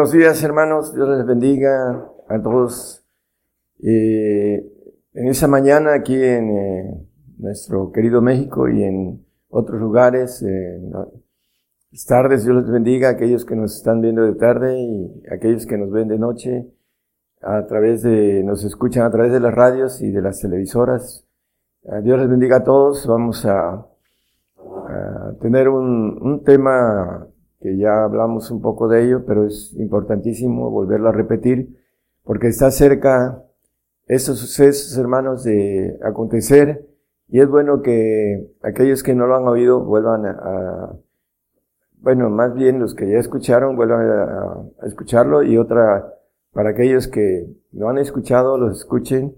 Buenos días, hermanos. Dios les bendiga a todos. Eh, en esa mañana aquí en eh, nuestro querido México y en otros lugares, eh, tardes, Dios les bendiga a aquellos que nos están viendo de tarde y a aquellos que nos ven de noche a través de, nos escuchan a través de las radios y de las televisoras. Dios les bendiga a todos. Vamos a, tener un tema que ya hablamos un poco de ello, pero es importantísimo volverlo a repetir, porque está cerca estos sucesos, hermanos, de acontecer, y es bueno que aquellos que no lo han oído vuelvan a, bueno, más bien los que ya escucharon vuelvan a, a escucharlo, y otra, para aquellos que no han escuchado, los escuchen,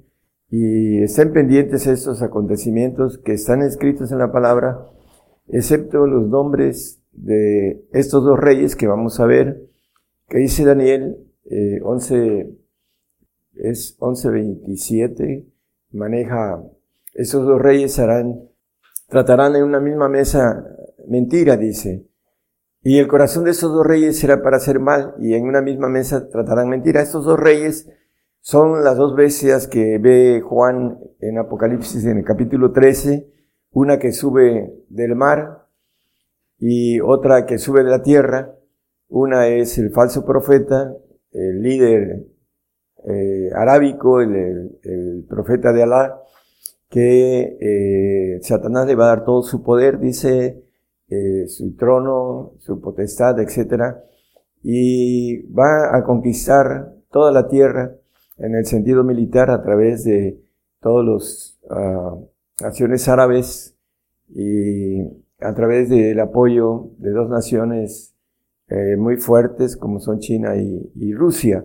y estén pendientes estos acontecimientos que están escritos en la palabra, excepto los nombres de estos dos reyes que vamos a ver, que dice Daniel eh, 11, es 11.27, maneja, esos dos reyes harán, tratarán en una misma mesa mentira, dice. Y el corazón de esos dos reyes será para hacer mal, y en una misma mesa tratarán mentira. Estos dos reyes son las dos bestias que ve Juan en Apocalipsis en el capítulo 13, una que sube del mar, y otra que sube de la tierra. Una es el falso profeta, el líder eh, arábico, el, profeta de Alá, que eh, Satanás le va a dar todo su poder, dice, eh, su trono, su potestad, etc. Y va a conquistar toda la tierra en el sentido militar a través de todos los uh, naciones árabes y a través del apoyo de dos naciones eh, muy fuertes como son China y, Rusia.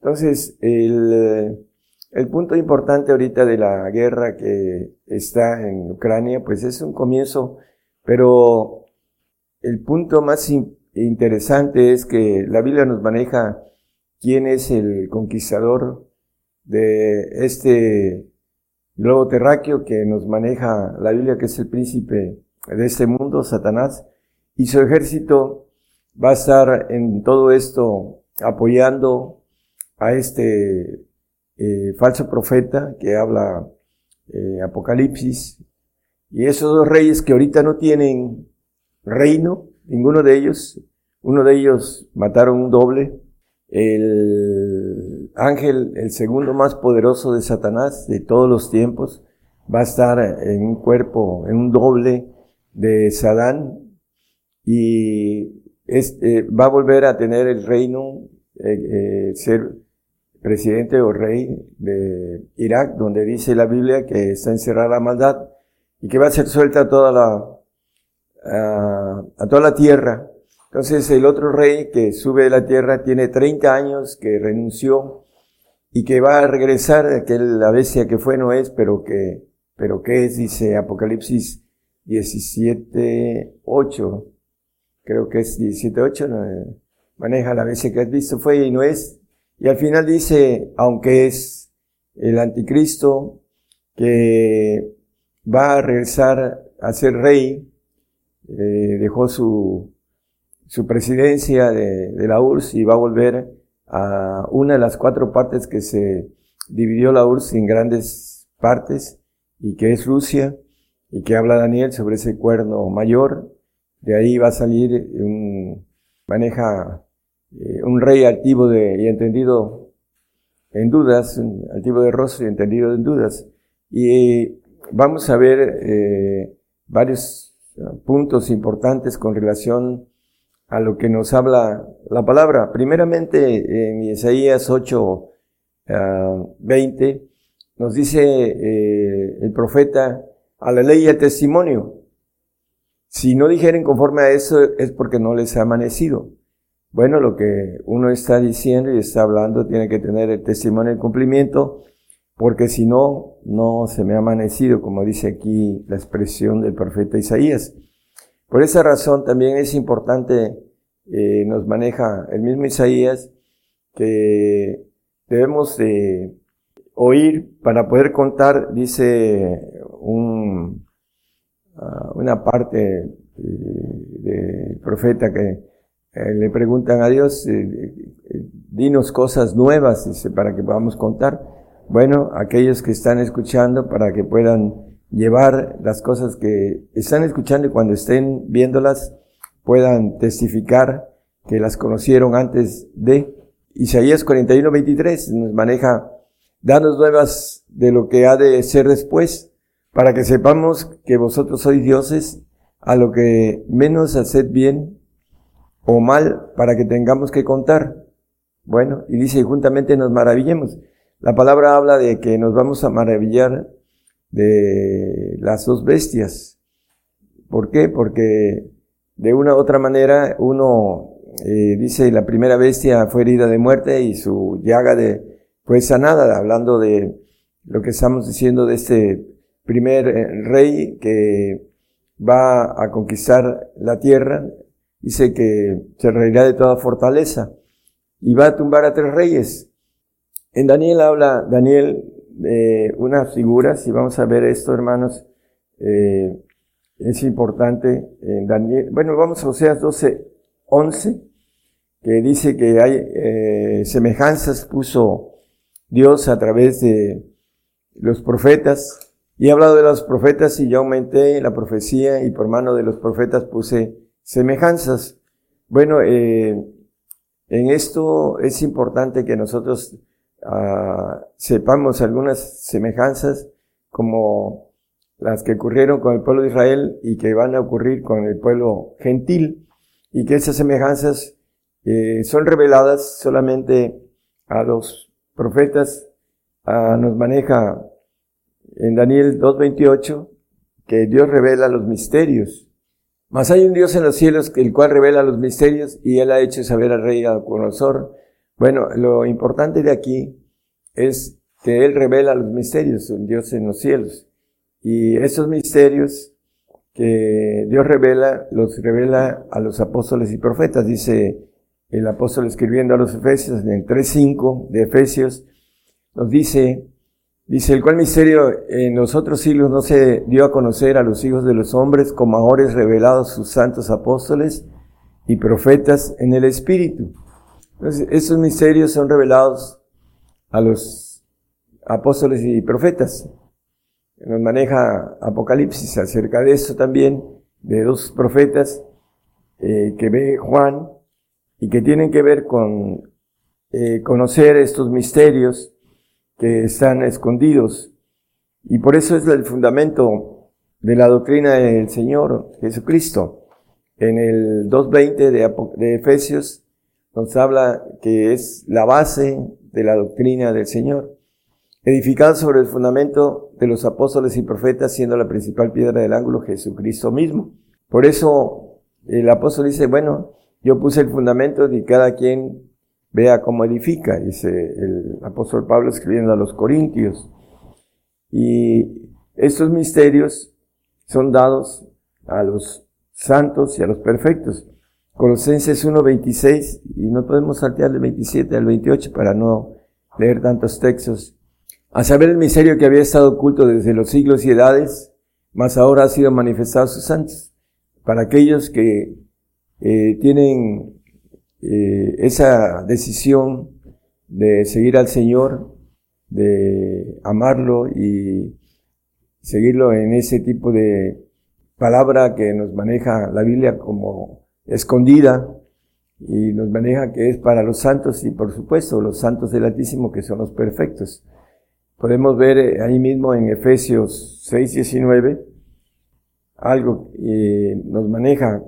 Entonces, el, el, punto importante ahorita de la guerra que está en Ucrania, pues es un comienzo, pero el punto más interesante es que la Biblia nos maneja quién es el conquistador de este globo terráqueo que nos maneja la Biblia, que es el príncipe de este mundo, Satanás, y su ejército va a estar en todo esto apoyando a este eh, falso profeta que habla eh, Apocalipsis, y esos dos reyes que ahorita no tienen reino, ninguno de ellos, uno de ellos mataron un doble, el ángel, el segundo más poderoso de Satanás de todos los tiempos, va a estar en un cuerpo, en un doble, de Sadán y este, va a volver a tener el reino, eh, eh, ser presidente o rey de Irak, donde dice la Biblia que está encerrada la maldad y que va a ser suelta a toda la, a, toda la tierra. Entonces el otro rey que sube de la tierra tiene 30 años que renunció y que va a regresar, aquel la bestia que fue no es, pero que, pero que es, dice Apocalipsis 17.8, creo que es 17.8, maneja la vez que has visto, fue y no es. Y al final dice, aunque es el anticristo que va a regresar a ser rey, eh, dejó su, su presidencia de, de, la URSS y va a volver a una de las cuatro partes que se dividió la URSS en grandes partes y que es Rusia y que habla Daniel sobre ese cuerno mayor. De ahí va a salir un, maneja eh, un rey altivo de, y entendido en dudas, altivo de rostro y entendido en dudas. Y vamos a ver eh, varios puntos importantes con relación a lo que nos habla la palabra. Primeramente, en Isaías 8, 20, ah, nos dice eh, el profeta, a la ley y al testimonio. Si no dijeren conforme a eso es porque no les ha amanecido. Bueno, lo que uno está diciendo y está hablando tiene que tener el testimonio y el cumplimiento, porque si no, no se me ha amanecido, como dice aquí la expresión del profeta Isaías. Por esa razón también es importante, eh, nos maneja el mismo Isaías, que debemos de oír para poder contar, dice un, ah, una parte eh, del profeta que eh, le preguntan a Dios, dinos cosas nuevas, para que podamos contar. Bueno, aquellos que están escuchando para que puedan llevar las cosas que están escuchando y cuando estén viéndolas puedan testificar que las conocieron antes de Isaías 41, 23 nos maneja danos nuevas de lo que ha de ser después para que sepamos que vosotros sois dioses a lo que menos haced bien o mal para que tengamos que contar. Bueno, y dice, juntamente nos maravillemos. La palabra habla de que nos vamos a maravillar de las dos bestias. ¿Por qué? Porque de una u otra manera uno eh, dice la primera bestia fue herida de muerte y su llaga de, fue sanada, hablando de lo que estamos diciendo de este primer eh, rey que va a conquistar la tierra, dice que se reirá de toda fortaleza y va a tumbar a tres reyes. En Daniel habla, Daniel eh, unas figuras, y vamos a ver esto, hermanos, eh, es importante en Daniel, bueno, vamos a Oseas 12, 11, que dice que hay eh, semejanzas, puso Dios a través de los profetas, y he hablado de los profetas y yo aumenté la profecía y por mano de los profetas puse semejanzas. Bueno, eh, en esto es importante que nosotros Ah, sepamos algunas semejanzas como las que ocurrieron con el pueblo de Israel y que van a ocurrir con el pueblo gentil y que esas semejanzas eh, son reveladas solamente a los profetas. Ah, nos maneja en Daniel 2.28 que Dios revela los misterios. Mas hay un Dios en los cielos el cual revela los misterios y él ha hecho saber al rey Nabucodonosor bueno, lo importante de aquí es que Él revela los misterios, un Dios en los cielos. Y esos misterios que Dios revela, los revela a los apóstoles y profetas, dice el apóstol escribiendo a los Efesios en el 3.5 de Efesios, nos dice, dice, el cual misterio en los otros siglos no se dio a conocer a los hijos de los hombres como ahora es revelado sus santos apóstoles y profetas en el Espíritu entonces, estos misterios son revelados a los apóstoles y profetas. Nos maneja Apocalipsis acerca de eso también, de dos profetas eh, que ve Juan y que tienen que ver con eh, conocer estos misterios que están escondidos. Y por eso es el fundamento de la doctrina del Señor Jesucristo. En el 2.20 de, de Efesios nos habla que es la base de la doctrina del Señor, edificada sobre el fundamento de los apóstoles y profetas, siendo la principal piedra del ángulo Jesucristo mismo. Por eso el apóstol dice, bueno, yo puse el fundamento y cada quien vea cómo edifica, dice el apóstol Pablo escribiendo a los Corintios. Y estos misterios son dados a los santos y a los perfectos. Colosenses 1.26, y no podemos saltear del 27 al 28 para no leer tantos textos. A saber el misterio que había estado oculto desde los siglos y edades, mas ahora ha sido manifestado a sus santos. Para aquellos que eh, tienen eh, esa decisión de seguir al Señor, de amarlo y seguirlo en ese tipo de palabra que nos maneja la Biblia como escondida y nos maneja que es para los santos y por supuesto los santos del Altísimo que son los perfectos. Podemos ver eh, ahí mismo en Efesios 6, 19 algo que nos maneja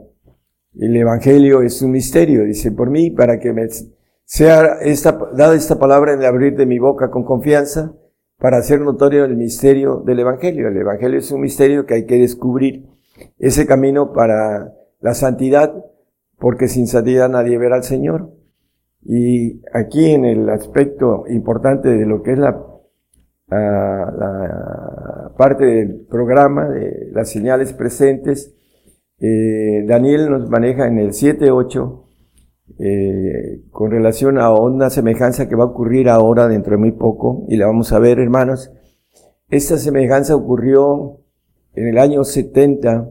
el Evangelio es un misterio, dice, por mí, para que me sea esta, dada esta palabra en el abrir de mi boca con confianza, para hacer notorio el misterio del Evangelio. El Evangelio es un misterio que hay que descubrir, ese camino para la santidad, porque sin santidad nadie verá al Señor. Y aquí en el aspecto importante de lo que es la, ah, la parte del programa, de las señales presentes, eh, Daniel nos maneja en el 7.8 eh, con relación a una semejanza que va a ocurrir ahora dentro de muy poco y la vamos a ver hermanos. Esta semejanza ocurrió en el año 70.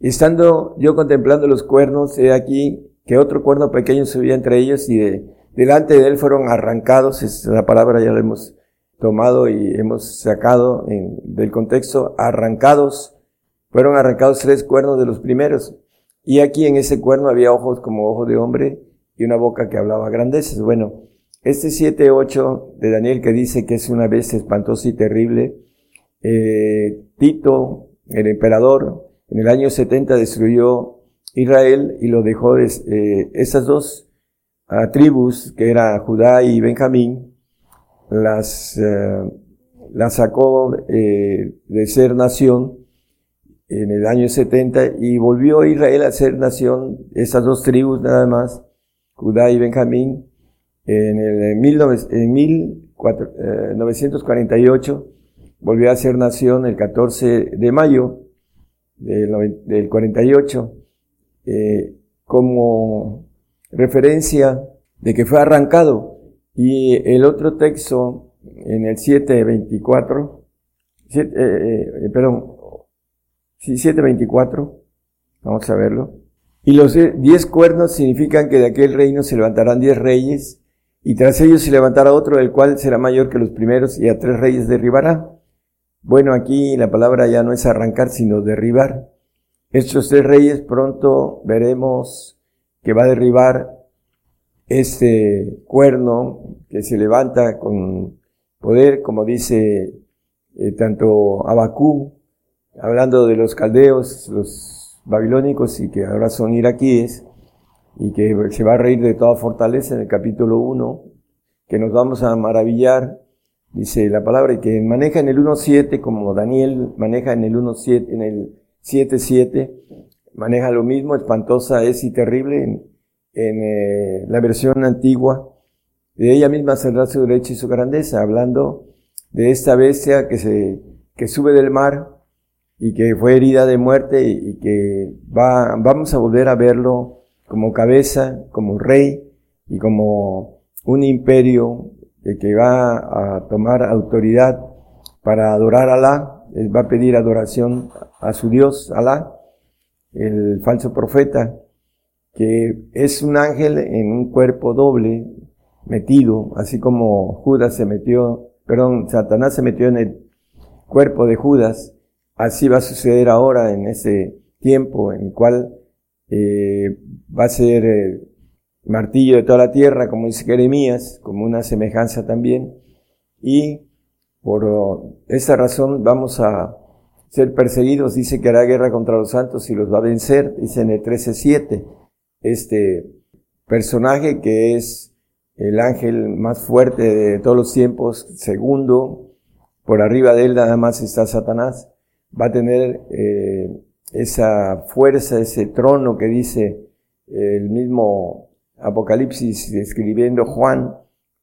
Estando yo contemplando los cuernos, he aquí que otro cuerno pequeño subía entre ellos y de, delante de él fueron arrancados, es la palabra ya la hemos tomado y hemos sacado del contexto, arrancados fueron arrancados tres cuernos de los primeros. Y aquí en ese cuerno había ojos como ojos de hombre y una boca que hablaba grandeces. Bueno, este 7-8 de Daniel que dice que es una bestia espantosa y terrible, eh, Tito, el emperador, en el año 70 destruyó Israel y lo dejó, de, eh, esas dos ah, tribus, que era Judá y Benjamín, las, eh, las sacó de ser nación en el año 70 y volvió Israel a ser nación, esas dos tribus nada más, Judá y Benjamín, en el 1948 eh, volvió a ser nación el 14 de mayo del, 48 eh, como referencia de que fue arrancado. Y el otro texto en el 724 7, eh, perdón 724, vamos a verlo. Y los diez cuernos significan que de aquel reino se levantarán diez reyes, y tras ellos se levantará otro, el cual será mayor que los primeros, y a tres reyes derribará. Bueno, aquí la palabra ya no es arrancar, sino derribar. Estos tres reyes pronto veremos que va a derribar este cuerno que se levanta con poder, como dice eh, tanto Abacú hablando de los caldeos, los babilónicos y que ahora son iraquíes, y que se va a reír de toda fortaleza en el capítulo 1, que nos vamos a maravillar, dice la palabra, y que maneja en el 1.7, como Daniel maneja en el 1.7, en el 7.7, maneja lo mismo, espantosa es y terrible en, eh, la versión antigua, de ella misma saldrá su derecha y su grandeza, hablando de esta bestia que se, que sube del mar, y que fue herida de muerte y que va, vamos a volver a verlo como cabeza, como rey y como un imperio que va a tomar autoridad para adorar a Alá, va a pedir adoración a su Dios, Alá, el falso profeta, que es un ángel en un cuerpo doble, metido, así como Judas se metió, perdón, Satanás se metió en el cuerpo de Judas, Así va a suceder ahora en ese tiempo en el cual eh, va a ser eh, martillo de toda la tierra, como dice Jeremías, como una semejanza también. Y por esa razón vamos a ser perseguidos. Dice que hará guerra contra los santos y los va a vencer. Dice en el 13.7. Este personaje que es el ángel más fuerte de todos los tiempos, segundo, por arriba de él nada más está Satanás va a tener eh, esa fuerza, ese trono que dice el mismo Apocalipsis escribiendo Juan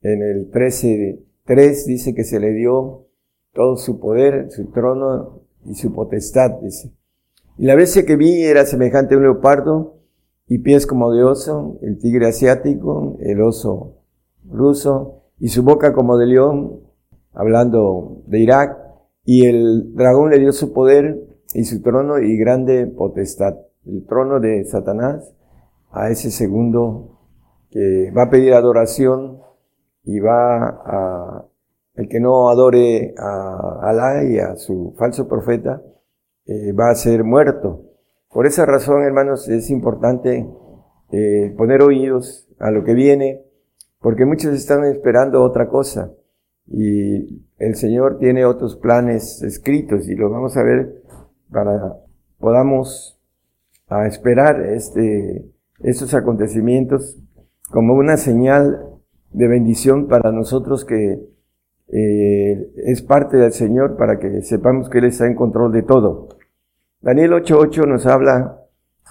en el 13.3 dice que se le dio todo su poder, su trono y su potestad, dice. Y la bestia que vi era semejante a un leopardo y pies como de oso, el tigre asiático, el oso ruso y su boca como de león, hablando de Irak, y el dragón le dio su poder y su trono y grande potestad. El trono de Satanás a ese segundo que va a pedir adoración y va a, el que no adore a Alá y a su falso profeta, eh, va a ser muerto. Por esa razón, hermanos, es importante eh, poner oídos a lo que viene, porque muchos están esperando otra cosa. Y el Señor tiene otros planes escritos y los vamos a ver para podamos a esperar este, estos acontecimientos como una señal de bendición para nosotros que eh, es parte del Señor para que sepamos que Él está en control de todo. Daniel 8.8 nos habla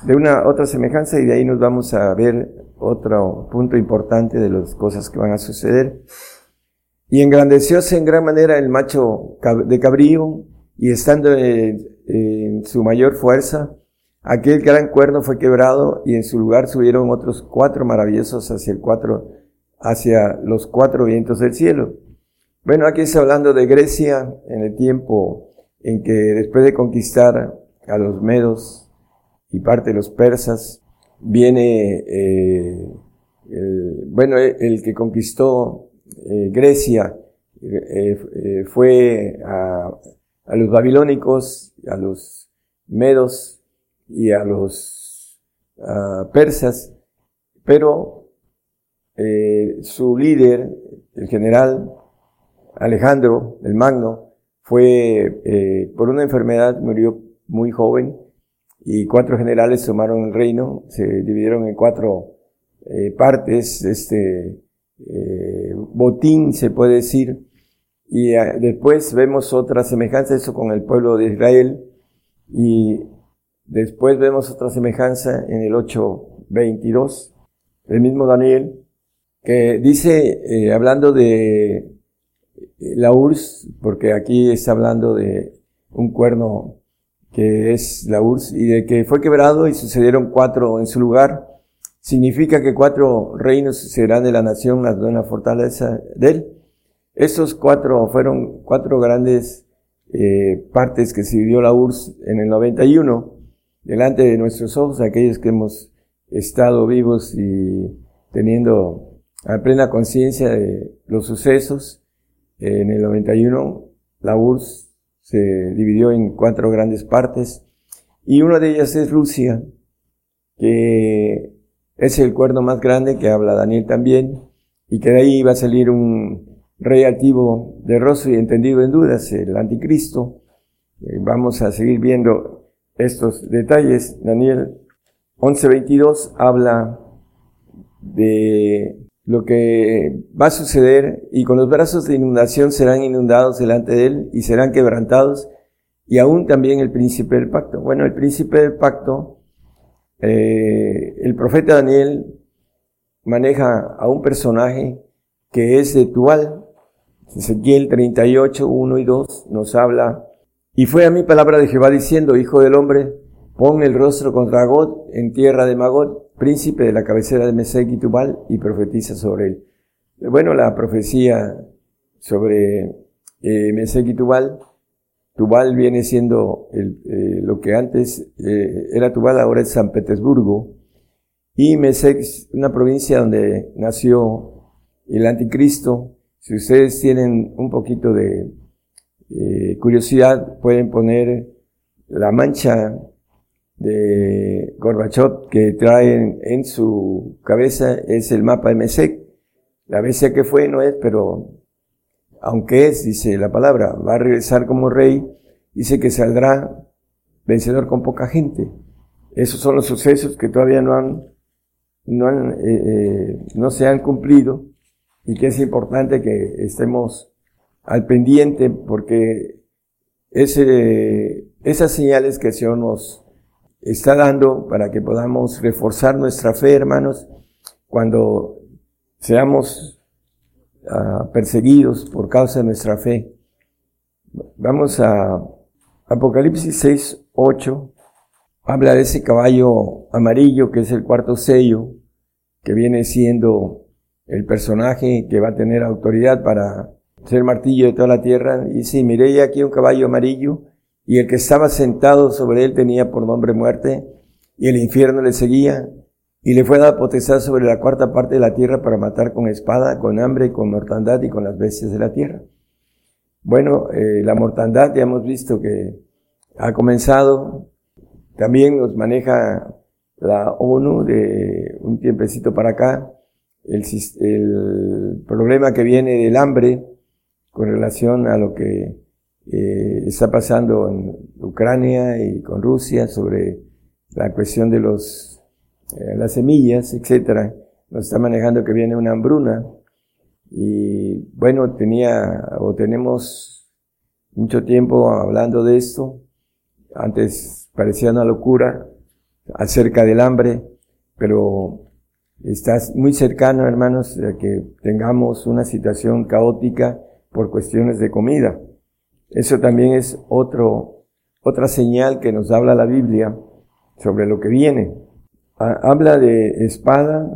de una otra semejanza y de ahí nos vamos a ver otro punto importante de las cosas que van a suceder. Y engrandecióse en gran manera el macho de cabrío y estando en, su mayor fuerza, aquel gran cuerno fue quebrado y en su lugar subieron otros cuatro maravillosos hacia el cuatro, hacia los cuatro vientos del cielo. Bueno, aquí está hablando de Grecia en el tiempo en que después de conquistar a los medos y parte de los persas, viene, eh, bueno, el, que conquistó eh, Grecia eh, fue a, los babilónicos, a los medos y a los persas, pero su líder, el general Alejandro el Magno, fue por una enfermedad, murió muy joven, y cuatro generales tomaron el reino, se dividieron en cuatro eh, partes, este eh, botín se puede decir, y ah, después vemos otra semejanza, eso con el pueblo de Israel, y después vemos otra semejanza en el 8.22, el mismo Daniel, que dice, eh, hablando de la URSS, porque aquí está hablando de un cuerno que es la URSS, y de que fue quebrado y sucedieron cuatro en su lugar, significa que cuatro reinos serán de la nación las de una fortaleza de él. Estos cuatro fueron cuatro grandes eh, partes que se dividió la URSS en el 91, delante de nuestros ojos, aquellos que hemos estado vivos y teniendo a plena conciencia de los sucesos. En el 91, la URSS se dividió en cuatro grandes partes y una de ellas es Rusia, que es el cuerno más grande que habla Daniel también y que de ahí va a salir un rey altivo de rostro y entendido en dudas, el anticristo. Eh, vamos a seguir viendo estos detalles. Daniel 11:22 habla de lo que va a suceder y con los brazos de inundación serán inundados delante de él y serán quebrantados y aún también el príncipe del pacto. Bueno, el príncipe del pacto, eh, el profeta Daniel maneja a un personaje que es de Tual. Ezequiel 38, 1 y 2 nos habla, y fue a mí palabra de Jehová diciendo, Hijo del hombre, pon el rostro contra God en tierra de Magot príncipe de la cabecera de Mesec y Tubal, y profetiza sobre él. Bueno, la profecía sobre eh, Mesec y Tubal, Tubal viene siendo eh, lo que antes eh, era Tubal, ahora es San Petersburgo, y Mesec una provincia donde nació el anticristo. Si ustedes tienen un poquito de eh, curiosidad, pueden poner la mancha de Gorbachev que trae en, su cabeza es el mapa de Mesec. La bestia que fue no es, pero aunque es, dice la palabra, va a regresar como rey, dice que saldrá vencedor con poca gente. Esos son los sucesos que todavía no han, no han, eh, eh, no se han cumplido y que es importante que estemos al pendiente porque ese, esas señales que el Señor nos, está dando para que podamos reforzar nuestra fe, hermanos, cuando seamos perseguidos por causa de nuestra fe. Vamos a Apocalipsis 6, 8. Habla de ese caballo amarillo que es el cuarto sello, que viene siendo el personaje que va a tener autoridad para ser martillo de toda la tierra. Y sí, miré aquí un caballo amarillo y el que estaba sentado sobre él tenía por nombre muerte, y el infierno le seguía, y le fue dada potestad sobre la cuarta parte de la tierra para matar con espada, con hambre, con mortandad y con las bestias de la tierra. Bueno, eh, la mortandad ya hemos visto que ha comenzado, también nos maneja la ONU de un tiempecito para acá, el, el problema que viene del hambre con relación a lo que eh, está pasando en Ucrania y con Rusia sobre la cuestión de los, eh, las semillas, etcétera. Nos está manejando que viene una hambruna. Y bueno, tenía o tenemos mucho tiempo hablando de esto. Antes parecía una locura acerca del hambre, pero está muy cercano, hermanos, a que tengamos una situación caótica por cuestiones de comida. Eso también es otro, otra señal que nos habla la Biblia sobre lo que viene. Habla de espada,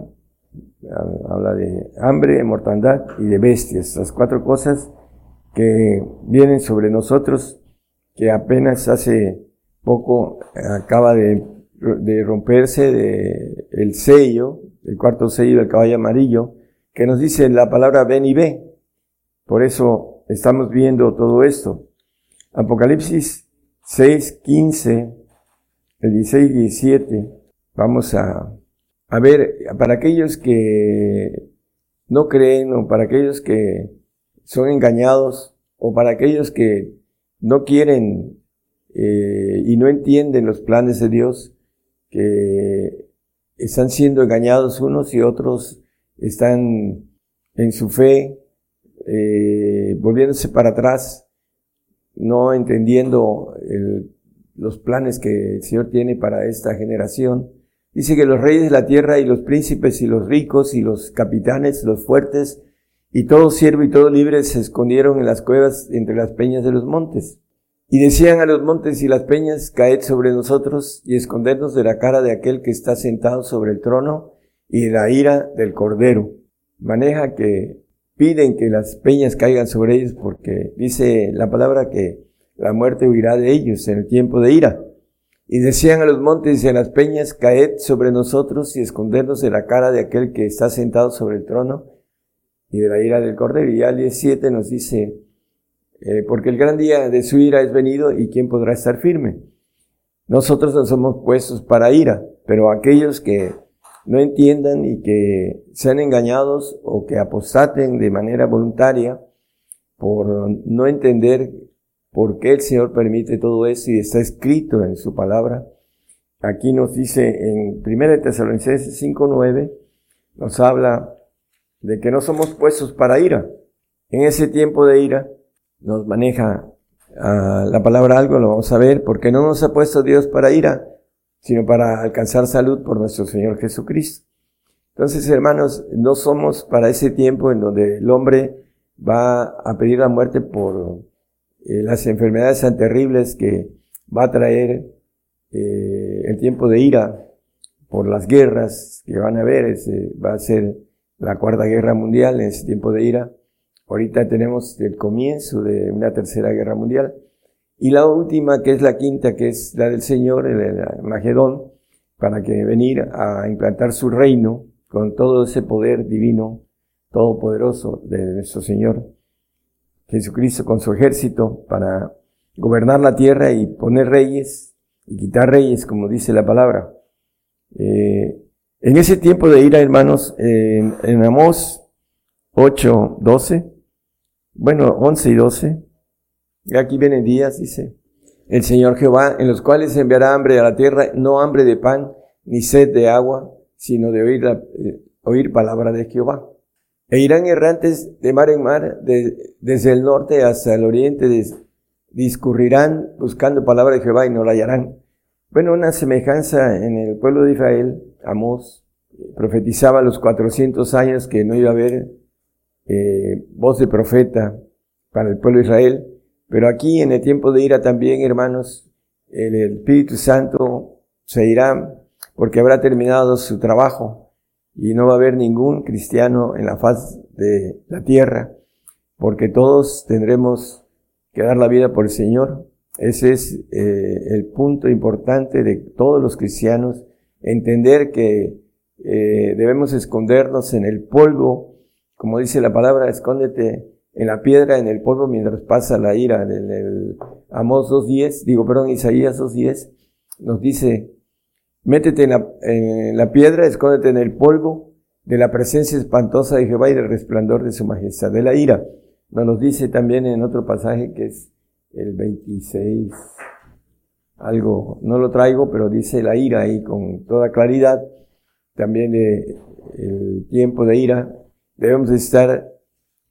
habla de hambre, mortandad y de bestias, las cuatro cosas que vienen sobre nosotros, que apenas hace poco acaba de, de romperse el sello, el cuarto sello del caballo amarillo, que nos dice la palabra ven y ve. Por eso estamos viendo todo esto. Apocalipsis 6, 15, el 16 y 17, vamos a, a ver, para aquellos que no creen o para aquellos que son engañados o para aquellos que no quieren eh, y no entienden los planes de Dios, que están siendo engañados unos y otros están en su fe, eh, volviéndose para atrás, no entendiendo los planes que el Señor tiene para esta generación. Dice que los reyes de la tierra y los príncipes y los ricos y los capitanes, los fuertes y todo siervo y todo libre se escondieron en las cuevas entre las peñas de los montes. Y decían a los montes y las peñas, caed sobre nosotros y escondernos de la cara de aquel que está sentado sobre el trono y de la ira del cordero. Maneja que piden que las peñas caigan sobre ellos porque dice la palabra que la muerte huirá de ellos en el tiempo de ira. Y decían a los montes y a las peñas, caed sobre nosotros y escondernos de la cara de aquel que está sentado sobre el trono y de la ira del cordero. Y al 17 nos dice, eh, porque el gran día de su ira es venido y quién podrá estar firme. Nosotros no somos puestos para ira, pero aquellos que no entiendan y que sean engañados o que apostaten de manera voluntaria por no entender por qué el Señor permite todo eso y está escrito en su palabra. Aquí nos dice en 1 Tesalonicenses 5.9, nos habla de que no somos puestos para ira. En ese tiempo de ira nos maneja ah, la palabra algo, lo vamos a ver, porque no nos ha puesto Dios para ira, sino para alcanzar salud por nuestro Señor Jesucristo. Entonces, hermanos, no somos para ese tiempo en donde el hombre va a pedir la muerte por eh, las enfermedades tan terribles que va a traer eh, el tiempo de ira por las guerras que van a haber, ese va a ser la cuarta guerra mundial en ese tiempo de ira. Ahorita tenemos el comienzo de una tercera guerra mundial. Y la última, que es la quinta, que es la del Señor, el, Magedón, para que venir a implantar su reino con todo ese poder divino, todopoderoso de nuestro Señor Jesucristo con su ejército para gobernar la tierra y poner reyes y quitar reyes, como dice la palabra. Eh, en ese tiempo de ira, hermanos, en, en Amós 8, 12, bueno, 11 y 12, y aquí vienen días, dice, el Señor Jehová, en los cuales enviará hambre a la tierra, no hambre de pan, ni sed de agua, sino de oír, la, eh, oír palabra de Jehová. E irán errantes de mar en mar, desde el norte hasta el oriente, discurrirán buscando palabra de Jehová y no la hallarán. Bueno, una semejanza en el pueblo de Israel, Amós profetizaba los 400 años que no iba a haber eh, voz de profeta para el pueblo de Israel. Pero aquí en el tiempo de ira también, hermanos, el Espíritu Santo se irá porque habrá terminado su trabajo y no va a haber ningún cristiano en la faz de la tierra porque todos tendremos que dar la vida por el Señor. Ese es eh, el punto importante de todos los cristianos, entender que eh, debemos escondernos en el polvo como dice la palabra, escóndete en la piedra, en el polvo, mientras pasa la ira. En el Amós 2.10, digo, perdón, Isaías 2.10, nos dice, métete en la, en la piedra, escóndete en el polvo de la presencia espantosa de Jehová y del resplandor de su majestad, de la ira. Nos lo dice también en otro pasaje que es el 26, algo, no lo traigo, pero dice la ira ahí con toda claridad, también el tiempo de ira, debemos estar,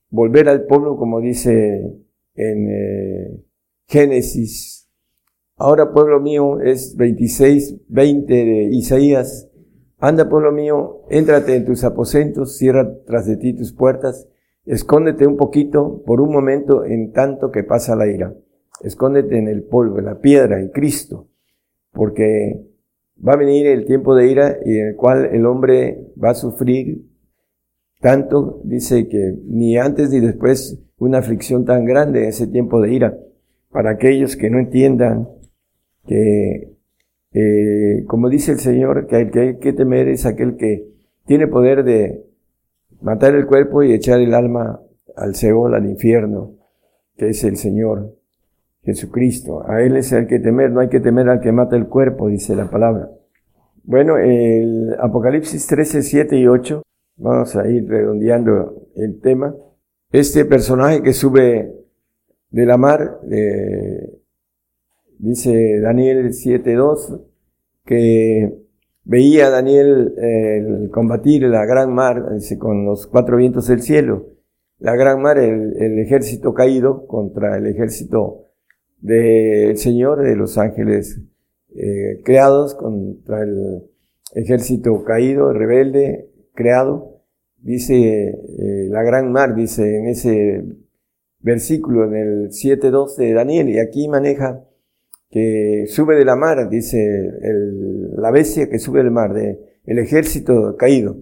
volver al pueblo como dice en eh, Génesis. Ahora pueblo mío es 26, 20 de Isaías. Anda pueblo mío, éntrate en tus aposentos, cierra tras de ti tus puertas, escóndete un poquito por un momento en tanto que pasa la ira. Escóndete en el polvo, en la piedra, en Cristo, porque va a venir el tiempo de ira y en el cual el hombre va a sufrir tanto, dice que ni antes ni después una aflicción tan grande en ese tiempo de ira. Para aquellos que no entiendan que, eh, como dice el Señor, que el que hay que temer es aquel que tiene poder de matar el cuerpo y echar el alma al Seol, al infierno, que es el Señor Jesucristo. A Él es el que temer, no hay que temer al que mata el cuerpo, dice la palabra. Bueno, el Apocalipsis 13, 7 y 8 Vamos a ir redondeando el tema. Este personaje que sube de la mar, dice Daniel 7.2, que veía Daniel el combatir la gran mar con los cuatro vientos del cielo. La gran mar, el, ejército caído contra el ejército del Señor, de los ángeles eh, creados, contra el ejército caído, rebelde, creado, dice eh, la gran mar, dice en ese versículo, en el 7.2 de Daniel, y aquí maneja que sube de la mar, dice la bestia que sube del mar, de, el ejército caído.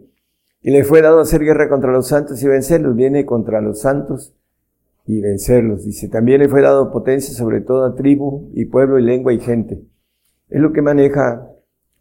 Y le fue dado hacer guerra contra los santos y vencerlos. Viene contra los santos y vencerlos. Dice, también le fue dado potencia sobre toda tribu y pueblo y lengua y gente. Es lo que maneja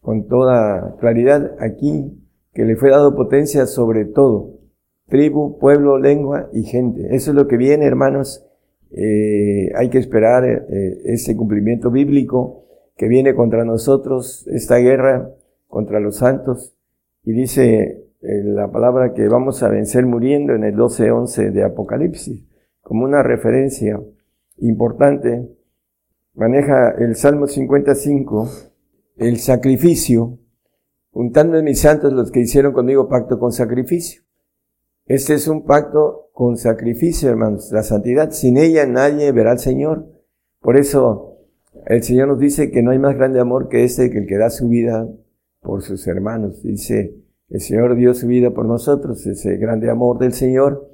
con toda claridad aquí que le fue dado potencia sobre todo, tribu, pueblo, lengua y gente. Eso es lo que viene, hermanos. Eh, hay que esperar eh, ese cumplimiento bíblico que viene contra nosotros, esta guerra contra los santos. Y dice eh, la palabra que vamos a vencer muriendo en el 12.11 de Apocalipsis, como una referencia importante. Maneja el Salmo 55, el sacrificio juntando en mis santos los que hicieron conmigo pacto con sacrificio. Este es un pacto con sacrificio, hermanos. La santidad, sin ella nadie verá al Señor. Por eso el Señor nos dice que no hay más grande amor que este, que el que da su vida por sus hermanos. Dice, el Señor dio su vida por nosotros, ese grande amor del Señor,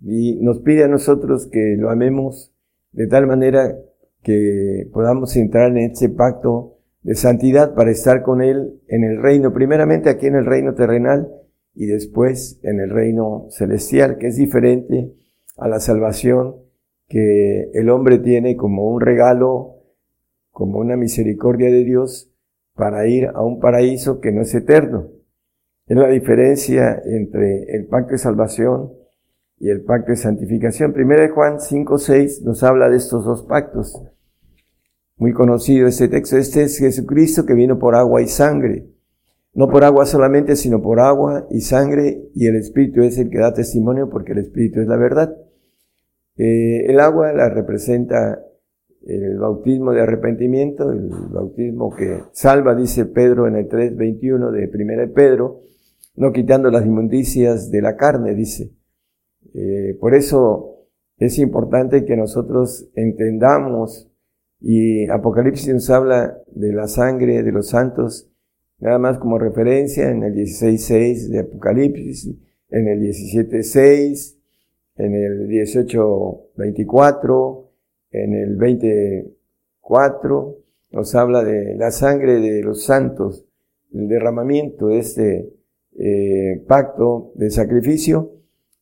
y nos pide a nosotros que lo amemos de tal manera que podamos entrar en ese pacto de santidad para estar con Él en el reino, primeramente aquí en el reino terrenal y después en el reino celestial, que es diferente a la salvación que el hombre tiene como un regalo, como una misericordia de Dios para ir a un paraíso que no es eterno. Es la diferencia entre el pacto de salvación y el pacto de santificación. Primera de Juan 5, 6 nos habla de estos dos pactos muy conocido este texto. Este es Jesucristo que vino por agua y sangre. No por agua solamente, sino por agua y sangre, y el Espíritu es el que da testimonio porque el Espíritu es la verdad. Eh, el agua la representa el bautismo de arrepentimiento, el bautismo que salva, dice Pedro en el 3.21 de 1 Pedro, no quitando las inmundicias de la carne, dice. Eh, por eso es importante que nosotros entendamos y Apocalipsis nos habla de la sangre de los santos, nada más como referencia en el 16.6 de Apocalipsis, en el 17.6, en el 18.24, en el 24, nos habla de la sangre de los santos, el derramamiento de este eh, pacto de sacrificio,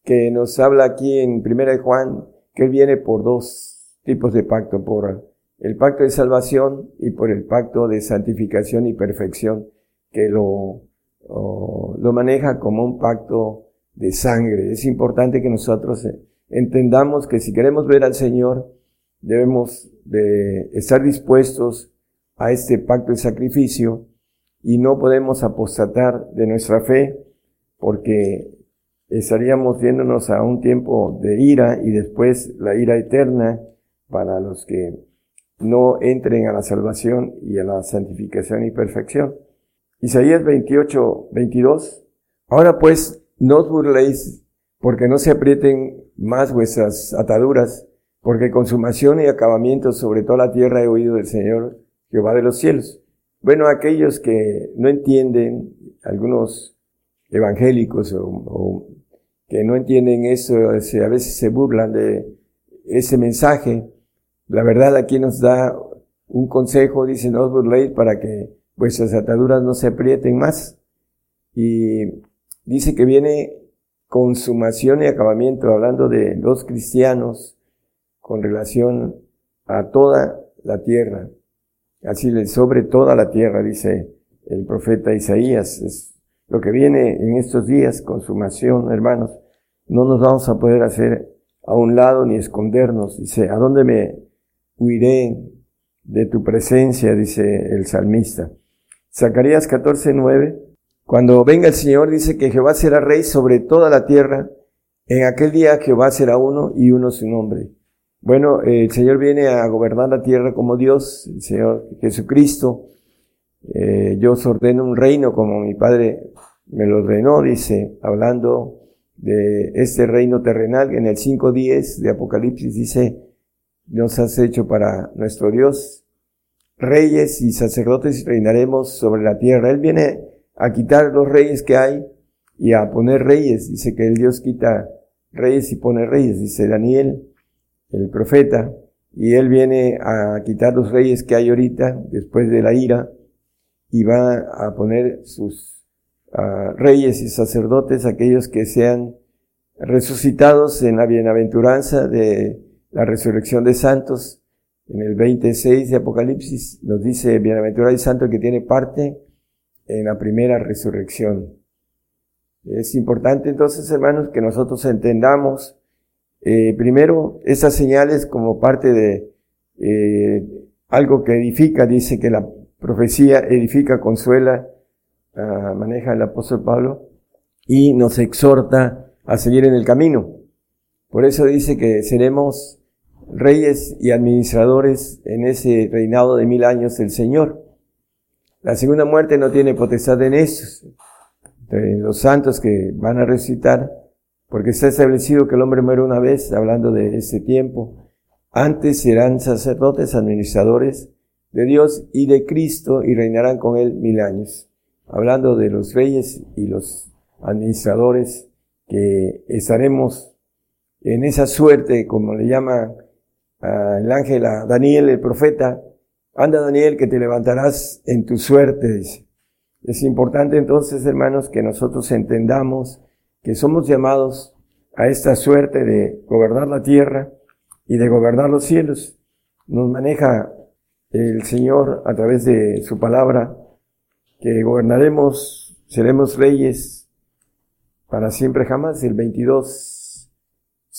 que nos habla aquí en 1 Juan, que él viene por dos tipos de pacto, por el pacto de salvación y por el pacto de santificación y perfección que lo, lo maneja como un pacto de sangre. Es importante que nosotros eh, entendamos que si queremos ver al Señor, debemos de estar dispuestos a este pacto de sacrificio y no podemos apostatar de nuestra fe porque estaríamos viéndonos a un tiempo de ira y después la ira eterna para los que no entren a la salvación y a la santificación y perfección. Isaías 28, 22. Ahora pues, no os burléis porque no se aprieten más vuestras ataduras, porque consumación y acabamiento sobre toda la tierra he oído del Señor Jehová de los cielos. Bueno, aquellos que no entienden, algunos evangélicos o, que no entienden eso, a veces se burlan de ese mensaje. La verdad aquí nos da un consejo, dice, no os burléis para que vuestras ataduras no se aprieten más. Y dice que viene consumación y acabamiento, hablando de los cristianos con relación a toda la tierra. Así sobre toda la tierra, dice el profeta Isaías. Es lo que viene en estos días, consumación, hermanos. No nos vamos a poder hacer a un lado ni escondernos. Dice, ¿a dónde me huiré de tu presencia? Dice el salmista. Zacarías 14, 9. Cuando venga el Señor, dice que Jehová será rey sobre toda la tierra. En aquel día Jehová será uno y uno su nombre. Bueno, el Señor viene a gobernar la tierra como Dios, el Señor Jesucristo. Eh, yo os ordeno un reino como mi Padre me lo ordenó, dice, hablando de este reino terrenal. En el 5.10 de Apocalipsis dice, nos has hecho para nuestro Dios reyes y sacerdotes reinaremos sobre la tierra. Él viene a quitar los reyes que hay y a poner reyes. Dice que el Dios quita reyes y pone reyes, dice Daniel, el profeta, y él viene a quitar los reyes que hay ahorita, después de la ira, y va a poner sus ah, reyes y sacerdotes, aquellos que sean resucitados en la bienaventuranza de la resurrección de santos. En el 26 de Apocalipsis nos dice, bienaventurado y santo que tiene parte en la primera resurrección. Es importante entonces, hermanos, que nosotros entendamos eh, primero esas señales como parte de eh, algo que edifica, dice que la profecía edifica, consuela, uh, maneja el apóstol Pablo, y nos exhorta a seguir en el camino. Por eso dice que seremos reyes y administradores en ese reinado de mil años del Señor. La segunda muerte no tiene potestad en estos, en los santos que van a resucitar, porque está establecido que el hombre muere una vez, hablando de ese tiempo. Antes serán sacerdotes, administradores de Dios y de Cristo y reinarán con él mil años. Hablando de los reyes y los administradores que estaremos en esa suerte, como le el ángel Daniel, el profeta, Anda Daniel, que te levantarás en tu suerte, dice. Es importante entonces, hermanos, que nosotros entendamos que somos llamados a esta suerte de gobernar la tierra y de gobernar los cielos. Nos maneja el Señor a través de su palabra que gobernaremos, seremos reyes para siempre jamás. El 22,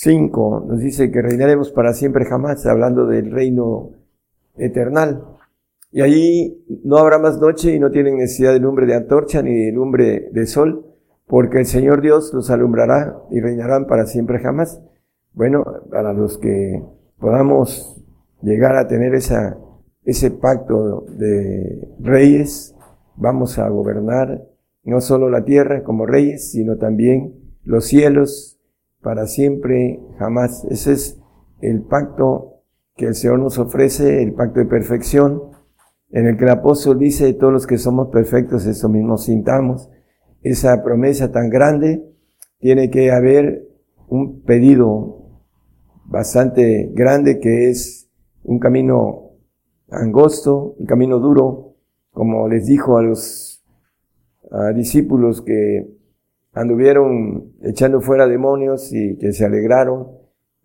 5 nos dice que reinaremos para siempre jamás, hablando del reino eternal. Y allí no habrá más noche y no tienen necesidad de lumbre de antorcha ni de lumbre de sol, porque el Señor Dios los alumbrará y reinarán para siempre jamás. Bueno, para los que podamos llegar a tener ese pacto de reyes, vamos a gobernar no solo la tierra como reyes, sino también los cielos para siempre jamás. Ese es el pacto que el Señor nos ofrece, el pacto de perfección, en el que el apóstol dice, todos los que somos perfectos, eso mismo sintamos. Esa promesa tan grande, tiene que haber un pedido bastante grande que es un camino angosto, un camino duro, como les dijo a los discípulos que anduvieron echando fuera demonios y que se alegraron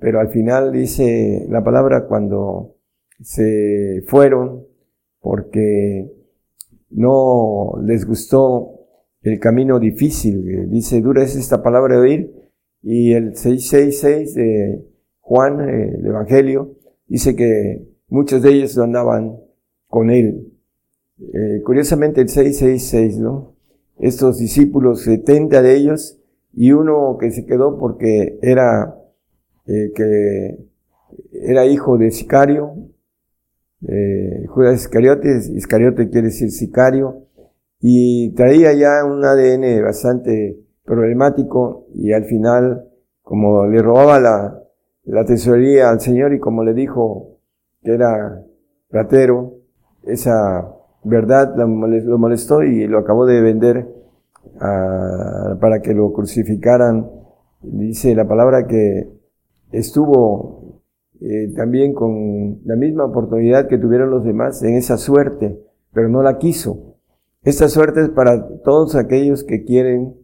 pero al final dice la palabra cuando se fueron porque no les gustó el camino difícil. Dice, dura es esta palabra de oír. Y el 666 de Juan, el Evangelio, dice que muchos de ellos andaban con él. Eh, curiosamente el 666, ¿no? Estos discípulos, 70 de ellos, y uno que se quedó porque era eh, que era hijo de sicario, eh, Judas Iscariote, Iscariote quiere decir sicario, y traía ya un ADN bastante problemático y al final, como le robaba la, la tesorería al Señor y como le dijo que era ratero, esa verdad lo molestó y lo acabó de vender para que lo crucificaran. Dice la palabra que estuvo eh, también con la misma oportunidad que tuvieron los demás en esa suerte, pero no la quiso. Esta suerte es para todos aquellos que quieren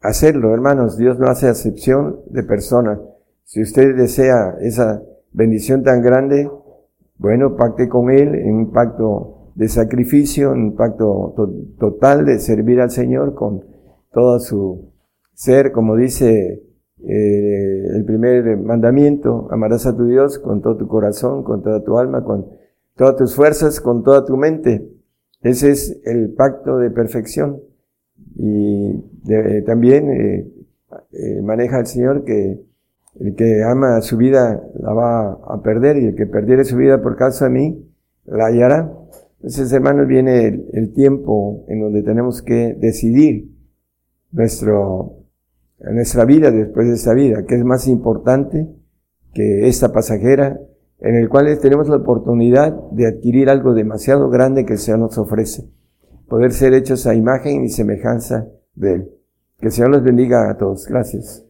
hacerlo, hermanos. Dios no hace acepción de personas. Si usted desea esa bendición tan grande, bueno, pacte con Él en un pacto de sacrificio, un pacto total de servir al Señor con todo su ser, como dice eh, el primer mandamiento, amarás a tu Dios con todo tu corazón, con toda tu alma, con todas tus fuerzas, con toda tu mente. Ese es el pacto de perfección. Y también eh, eh, maneja el Señor que el que ama su vida la va a perder y el que perdiere su vida por causa de mí la hallará. Entonces, hermanos, viene el, tiempo en donde tenemos que decidir nuestro, nuestra vida después de esta vida, que es más importante que esta pasajera, en el cual tenemos la oportunidad de adquirir algo demasiado grande que el Señor nos ofrece, poder ser hechos a imagen y semejanza de Él. Que el Señor los bendiga a todos. Gracias.